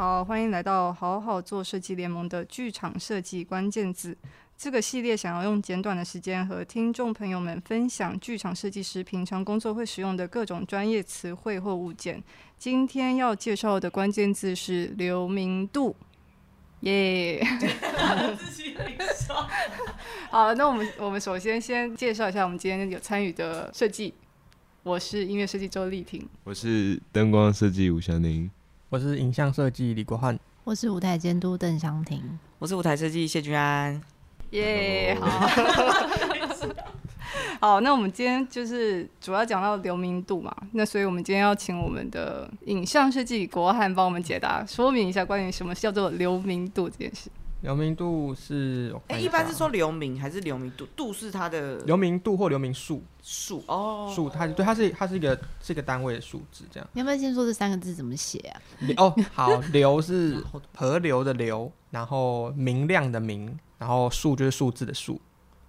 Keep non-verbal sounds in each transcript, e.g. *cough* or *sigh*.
好，欢迎来到好好做设计联盟的剧场设计关键字。这个系列想要用简短的时间和听众朋友们分享剧场设计师平常工作会使用的各种专业词汇或物件。今天要介绍的关键字是流明度，耶、yeah! *laughs* 好，那我们我们首先先介绍一下我们今天有参与的设计。我是音乐设计周丽婷，我是灯光设计吴祥宁，我是影像设计李国汉，我是舞台监督邓湘婷，我是舞台设计谢君安。耶、yeah, 好，*laughs* 好，那我们今天就是主要讲到流明度嘛，那所以我们今天要请我们的影像设计李国汉帮我们解答，说明一下关于什么叫做流明度这件事。流明度是，哎、欸，一般是说流明还是流明度？度是它的流明度或流明数数哦，数它对它是它是一个是一个单位的数字这样。你要不要先说这三个字怎么写啊？哦，好，*laughs* 流是河流的流，然后明亮的明，然后数就是数字的数，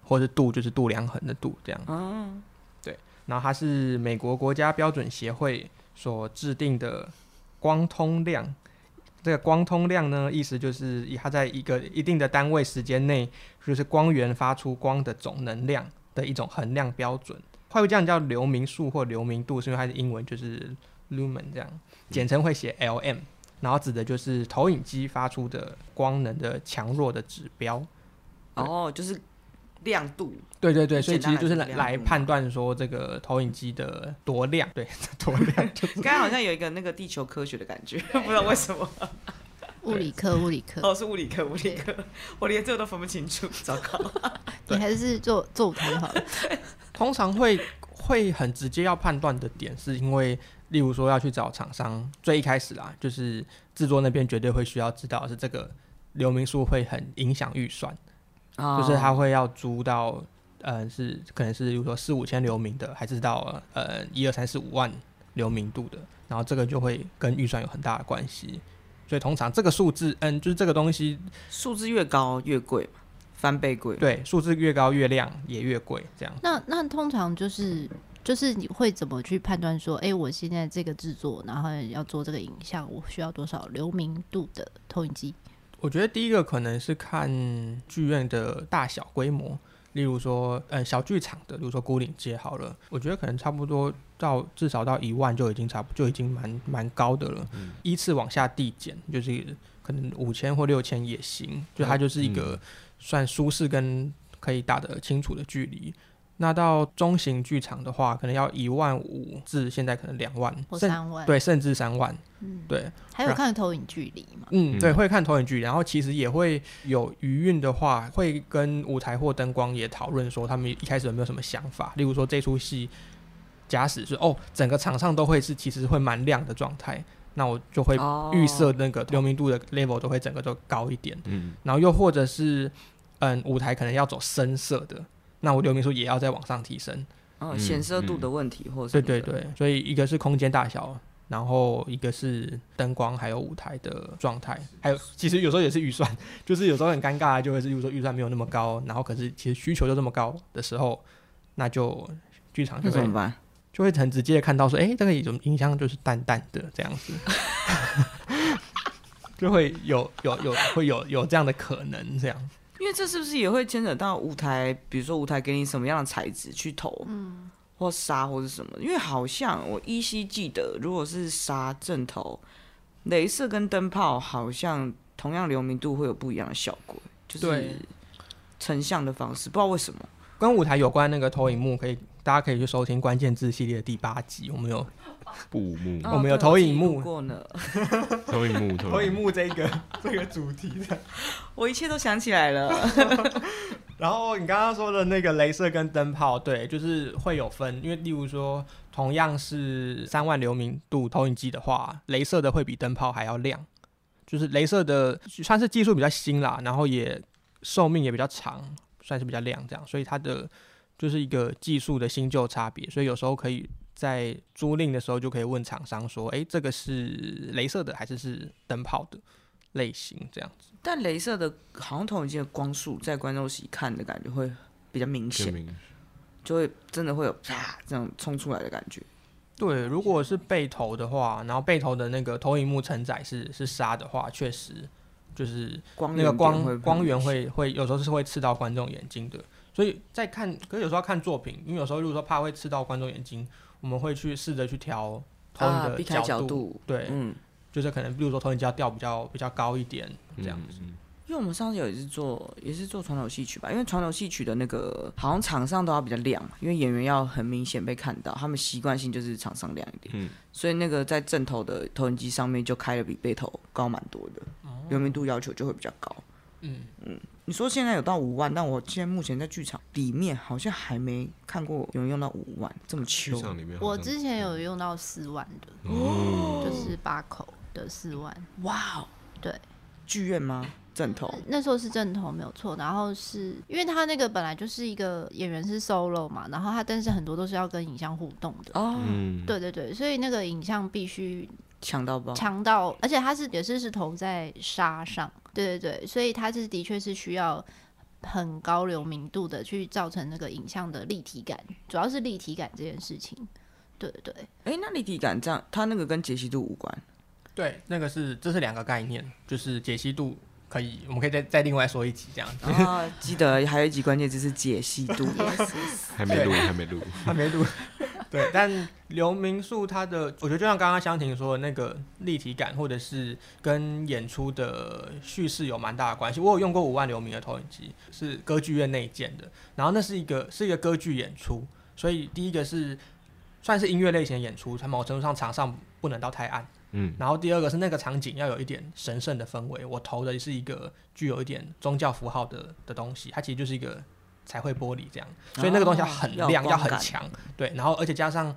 或是度就是度量衡的度这样。嗯，对，然后它是美国国家标准协会所制定的光通量。这个光通量呢，意思就是以它在一个一定的单位时间内，就是光源发出光的总能量的一种衡量标准。会这样叫流明数或流明度，是因为它的英文就是 lumen 这样，简称会写 Lm，然后指的就是投影机发出的光能的强弱的指标。哦，就是。亮度，对对对，所以其实就是来来判断说这个投影机的多亮，对，*laughs* 多亮。刚刚好像有一个那个地球科学的感觉，*laughs* 不知道为什么。*laughs* 物理课，物理课，哦，是物理课，物理课，我连这个都分不清楚，糟糕。你还是做做舞台好了。通常会会很直接要判断的点，是因为例如说要去找厂商，最一开始啦，就是制作那边绝对会需要知道是这个流明数会很影响预算。就是他会要租到，呃，是可能是比如说四五千流明的，还是到呃一二三四五万流明度的，然后这个就会跟预算有很大的关系。所以通常这个数字，嗯，就是这个东西数字越高越贵，翻倍贵。对，数字越高越亮也越贵，这样。那那通常就是就是你会怎么去判断说，哎、欸，我现在这个制作，然后要做这个影像，我需要多少流明度的投影机？我觉得第一个可能是看剧院的大小规模，例如说，嗯，小剧场的，比如说孤岭街好了，我觉得可能差不多到至少到一万就已经差不就已经蛮蛮高的了。嗯，依次往下递减，就是可能五千或六千也行，就它就是一个算舒适跟可以打得清楚的距离。那到中型剧场的话，可能要一万五至现在可能两万或三万，对，甚至三万。嗯，对。还有看投影距离嘛？嗯，对，会看投影距离，然后其实也会有余韵的话，会跟舞台或灯光也讨论说，他们一开始有没有什么想法？例如说这出戏，假使是哦，整个场上都会是其实会蛮亮的状态，那我就会预设那个流明度的 level 都会整个都高一点。嗯，然后又或者是嗯，舞台可能要走深色的。那我流明数也要再往上提升，哦，显色度的问题，或者对对对，所以一个是空间大小，然后一个是灯光，还有舞台的状态，还有其实有时候也是预算，就是有时候很尴尬，就会是比如说预算没有那么高，然后可是其实需求就这么高的时候，那就剧场就会怎么办？就会很直接的看到说，哎、欸，这个一种音箱就是淡淡的这样子 *laughs* *laughs* 就会有有有会有有这样的可能这样。因为这是不是也会牵扯到舞台？比如说舞台给你什么样的材质去投，嗯，或纱或者什么？因为好像我依稀记得，如果是纱正投，镭射跟灯泡好像同样流明度会有不一样的效果，就是成像的方式，不知道为什么。跟舞台有关那个投影幕，可以大家可以去收听关键字系列的第八集，我们有布幕，我们有投影幕过呢。*laughs* *laughs* 投影幕，投影幕这个这个主题的，*laughs* 我一切都想起来了。然后你刚刚说的那个镭射跟灯泡，对，就是会有分，因为例如说同样是三万流明度投影机的话，镭射的会比灯泡还要亮，就是镭射的算是技术比较新啦，然后也寿命也比较长。算是比较亮，这样，所以它的就是一个技术的新旧差别，所以有时候可以在租赁的时候就可以问厂商说，哎、欸，这个是镭射的还是是灯泡的类型这样子。但镭射的好像投影机的光束在观众席看的感觉会比较明显，就会真的会有啪这样冲出来的感觉。对，如果是背投的话，然后背投的那个投影幕承载是是纱的话，确实就是那个光光源会会有时候是会刺到观众眼睛的。所以在看，可是有时候要看作品，因为有时候如果说怕会刺到观众眼睛，我们会去试着去调投影的角度，啊、角度对，嗯，就是可能比如说投影机要调比较比较高一点这样子。嗯因为我们上次有一次做，也是做传统戏曲吧。因为传统戏曲的那个好像场上都要比较亮嘛，因为演员要很明显被看到，他们习惯性就是场上亮一点。嗯，所以那个在正头的投影机上面就开的比背头高蛮多的，哦流明度要求就会比较高。嗯嗯，你说现在有到五万，但我现在目前在剧场里面好像还没看过有人用到五万这么秋。我之前有用到四万的，哦，就是八口的四万。哇哦，对，剧院吗？正头那时候是正头没有错，然后是因为他那个本来就是一个演员是 solo 嘛，然后他但是很多都是要跟影像互动的哦，对对对，所以那个影像必须强到爆，强到，而且它是也是是投在沙上，对对对，所以他是的确是需要很高流明度的去造成那个影像的立体感，主要是立体感这件事情，对对对，哎，那立体感这样，它那个跟解析度无关，对，那个是这是两个概念，就是解析度。可以，我们可以再再另外说一集这样子。啊，记得还有一集关键就是解析度，*laughs* 还没录，还没录，还没录。*laughs* 对，*laughs* 但流明数它的，我觉得就像刚刚湘婷说的那个立体感，或者是跟演出的叙事有蛮大的关系。我有用过五万流明的投影机，是歌剧院内建的，然后那是一个是一个歌剧演出，所以第一个是算是音乐类型的演出，它某程度上场上不能到太暗。*laughs* 嗯，然后第二个是那个场景要有一点神圣的氛围，我投的是一个具有一点宗教符号的的东西，它其实就是一个彩绘玻璃这样，所以那个东西要很亮，哦、要，要很强，对，然后而且加上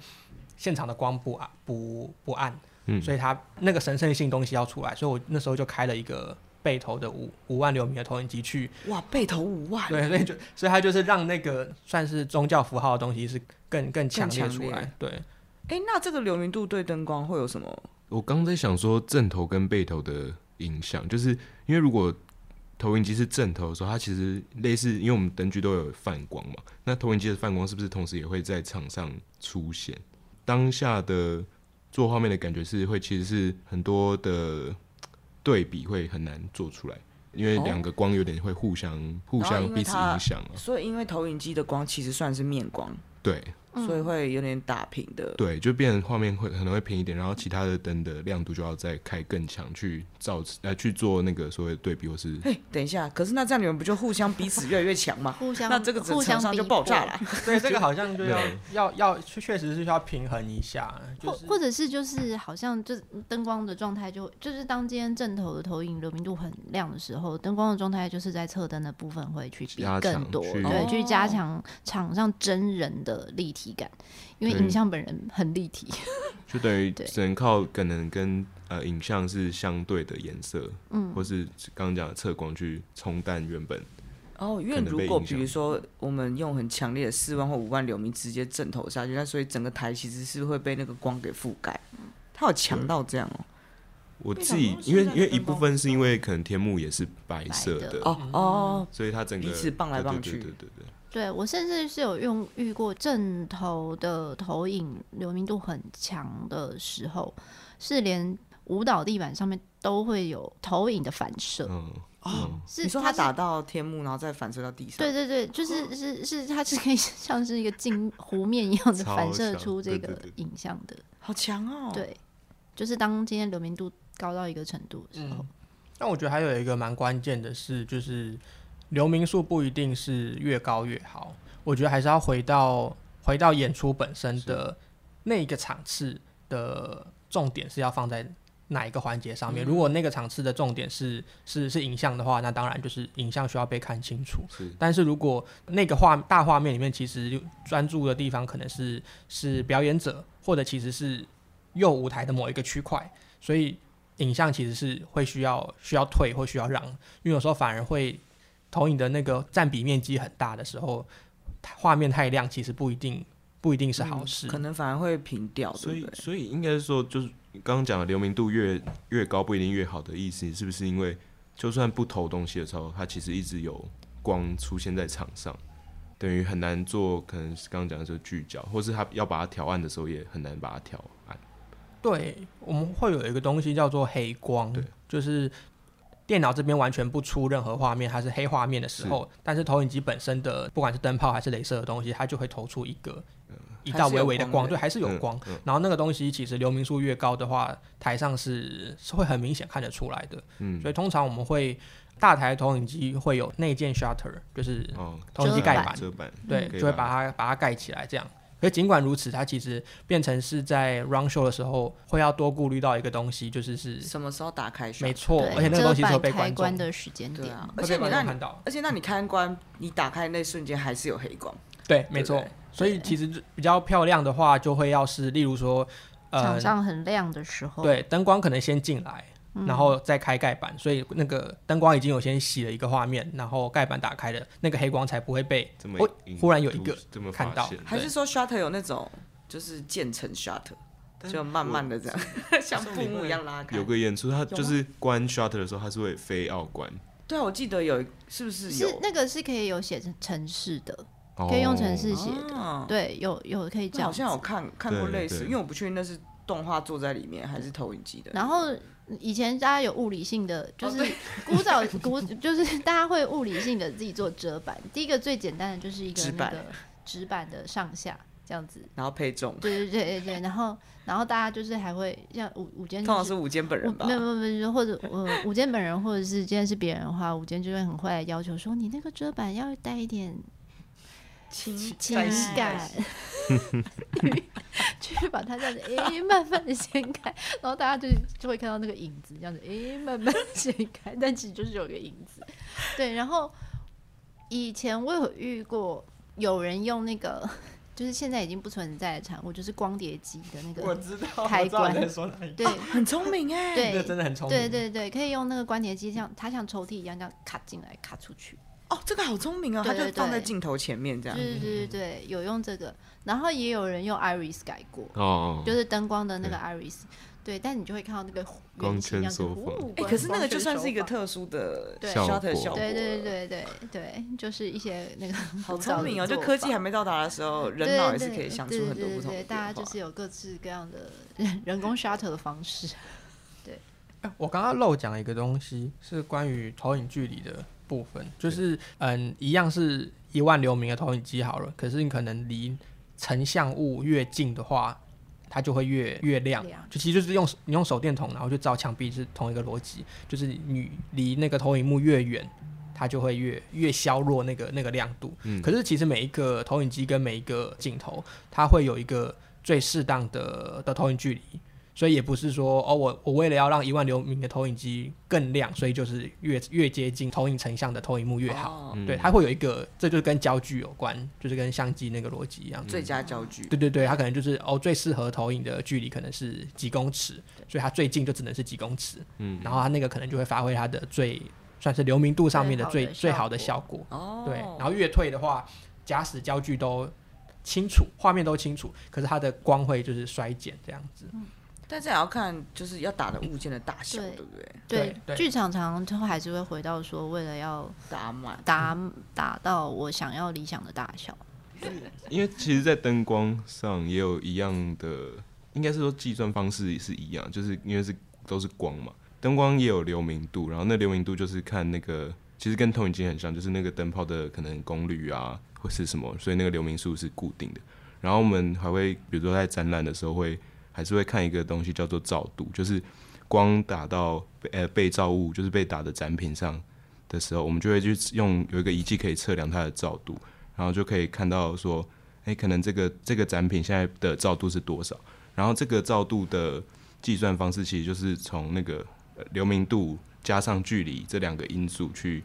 现场的光不暗不不暗，嗯，所以它那个神圣性东西要出来，所以我那时候就开了一个背投的五五万流明的投影机去，哇，背投五万，对，所以就所以它就是让那个算是宗教符号的东西是更更强烈出来，对，哎，那这个流明度对灯光会有什么？我刚在想说正头跟背头的影响，就是因为如果投影机是正投的时候，它其实类似，因为我们灯具都有泛光嘛，那投影机的泛光是不是同时也会在场上出现？当下的做画面的感觉是会，其实是很多的对比会很难做出来，因为两个光有点会互相、哦、互相彼此影响、啊。所以因为投影机的光其实算是面光，对。所以会有点打平的，对，就变成画面会可能会平一点，然后其他的灯的亮度就要再开更强，去照呃去做那个所谓的对比或是。嘿，等一下，可是那这样你们不就互相彼此越来越强吗？互相，那这个整场上就爆炸了。*laughs* 对，这个好像就要要要确确实是需要平衡一下，或或者是就是好像就灯光的状态就就是当今天正头的投影流明度很亮的时候，灯光的状态就是在侧灯的部分会去比更多，对，去加强场上真人的立体感。因为影像本人很立体，*laughs* 就等于只能靠可能跟呃影像是相对的颜色，嗯，或是刚刚讲的测光去冲淡原本。哦，因为如果比如说我们用很强烈的四万或五万流明直接正投下去，那所以整个台其实是会被那个光给覆盖。它有强到这样哦。我自己因为因为一部分是因为可能天幕也是白色的哦哦，所以它整个彼此棒来棒去，对对对对。对，我甚至是有用遇过正头的投影流明度很强的时候，是连舞蹈地板上面都会有投影的反射。嗯，哦，是你说它打到天幕，然后再反射到地上？对对对，就是是是，它是可以 *laughs* 像是一个镜湖面一样的反射出这个影像的，好强哦。对，就是当今天流明度高到一个程度的时候。但我觉得还有一个蛮关键的是，就是。流明数不一定是越高越好，我觉得还是要回到回到演出本身的那一个场次的重点是要放在哪一个环节上面。如果那个场次的重点是是是影像的话，那当然就是影像需要被看清楚。但是如果那个画大画面里面其实专注的地方可能是是表演者，或者其实是右舞台的某一个区块，所以影像其实是会需要需要退或需要让，因为有时候反而会。投影的那个占比面积很大的时候，画面太亮，其实不一定不一定是好事，嗯、可能反而会平掉。所以，所以应该是说，就是刚刚讲的流明度越越高不一定越好的意思，是不是？因为就算不投东西的时候，它其实一直有光出现在场上，等于很难做，可能是刚刚讲的这个聚焦，或是它要把它调暗的时候，也很难把它调暗。对，我们会有一个东西叫做黑光，对，就是电脑这边完全不出任何画面，它是黑画面的时候，是但是投影机本身的不管是灯泡还是镭射的东西，它就会投出一个。一道微微的光，对，还是有光。然后那个东西其实流明数越高的话，台上是是会很明显看得出来的。嗯，所以通常我们会大台投影机会有内建 shutter，就是投影机盖板，对，就会把它把它盖起来这样。可尽管如此，它其实变成是在 run show 的时候会要多顾虑到一个东西，就是是什么时候打开？没错，而且那个东西是会被观众的时间点，而且你看到，而且那你开关你打开那瞬间还是有黑光。对，没错。所以其实比较漂亮的话，就会要是例如说，呃，场上很亮的时候，对，灯光可能先进来，嗯、然后再开盖板，所以那个灯光已经有先洗了一个画面，然后盖板打开了，那个黑光才不会被这么忽然有一个看到。还是说 shutter 有那种就是渐层 shutter，就慢慢的这样 *laughs* 像布幕一样拉开。有个演出，它就是关 shutter 的时候，它是会非奥关。对啊，我记得有，是不是有？是那个是可以有写成城市的。可以用城市写的，哦、对，有有可以这样。好像有看看过类似，因为我不确定那是动画做在里面还是投影机的。然后以前大家有物理性的，就是 *laughs* 古早古，就是大家会物理性的自己做折板。第一个最简单的就是一个那个纸板的上下这样子，然后配重。对对对对对，然后然后大家就是还会像五五间，通常是五间本人吧？没有没有没有，或者呃舞监本人，或者是今天是别人的话，五间就会很会来要求说，你那个折板要带一点。情情感，*laughs* 去把它这样子哎、欸，慢慢的掀开，*laughs* 然后大家就就会看到那个影子，这样子哎、欸，慢慢掀开，但其实就是有个影子。对，然后以前我有遇过有人用那个，*laughs* 就是现在已经不存在的产物，就是光碟机的那个开关，我知道，开关，对，很聪明哎，对，真的很聪明，对对对，可以用那个光碟机，像它像抽屉一样这样卡进来卡出去。哦，这个好聪明哦，对对对，它就放在镜头前面这样。对对对，有用这个，然后也有人用 Iris 改过，哦，就是灯光的那个 Iris，对，但你就会看到那个光圈缩放。哎，可是那个就算是一个特殊的效果，对对对对对，就是一些那个好聪明哦，就科技还没到达的时候，人脑也是可以想出很多不同的。大家就是有各式各样的人工 shutter 的方式。对，我刚刚漏讲了一个东西，是关于投影距离的。部分就是嗯，一样是一万流明的投影机好了，可是你可能离成像物越近的话，它就会越越亮。亮就其实就是用你用手电筒，然后就照墙壁是同一个逻辑，就是你离那个投影幕越远，它就会越越削弱那个那个亮度。嗯，可是其实每一个投影机跟每一个镜头，它会有一个最适当的的投影距离。所以也不是说哦，我我为了要让一万流明的投影机更亮，所以就是越越接近投影成像的投影幕越好。哦、对，它会有一个，这就是跟焦距有关，就是跟相机那个逻辑一样。最佳焦距。对对对，它可能就是哦，最适合投影的距离可能是几公尺，所以它最近就只能是几公尺。嗯。然后它那个可能就会发挥它的最算是流明度上面的最最好的效果。哦。对，然后越退的话，假使焦距都清楚，画面都清楚，可是它的光会就是衰减这样子。嗯但是也要看，就是要打的物件的大小，对不对？对，剧场常常还是会回到说，为了要打满，打打到我想要理想的大小。对，因为其实，在灯光上也有一样的，应该是说计算方式也是一样，就是因为是都是光嘛，灯光也有流明度，然后那流明度就是看那个，其实跟投影机很像，就是那个灯泡的可能功率啊，或是什么，所以那个流明数是固定的。然后我们还会，比如说在展览的时候会。还是会看一个东西叫做照度，就是光打到呃被照物，就是被打的展品上的时候，我们就会去用有一个仪器可以测量它的照度，然后就可以看到说，诶、可能这个这个展品现在的照度是多少？然后这个照度的计算方式其实就是从那个流明度加上距离这两个因素去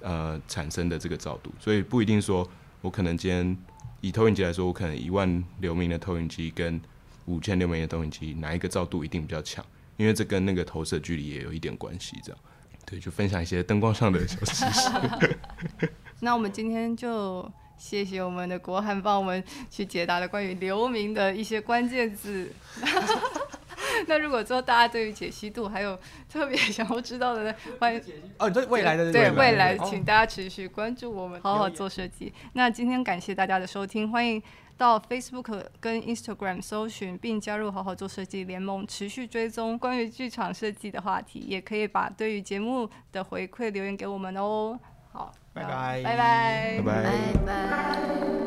呃产生的这个照度，所以不一定说我可能今天以投影机来说，我可能一万流明的投影机跟五千流明的投影机哪一个照度一定比较强？因为这跟那个投射距离也有一点关系。这样，对，就分享一些灯光上的小知识。*laughs* 那我们今天就谢谢我们的国汉帮我们去解答了关于流明的一些关键字。*laughs* 那如果说大家对于解析度还有特别想要知道的呢，欢迎哦，对未来的对，未来请大家持续关注我们，好好做设计。那今天感谢大家的收听，欢迎到 Facebook 跟 Instagram 搜寻并加入好好做设计联盟，持续追踪关于剧场设计的话题，也可以把对于节目的回馈留言给我们哦。好，拜拜，拜拜，拜拜，拜拜。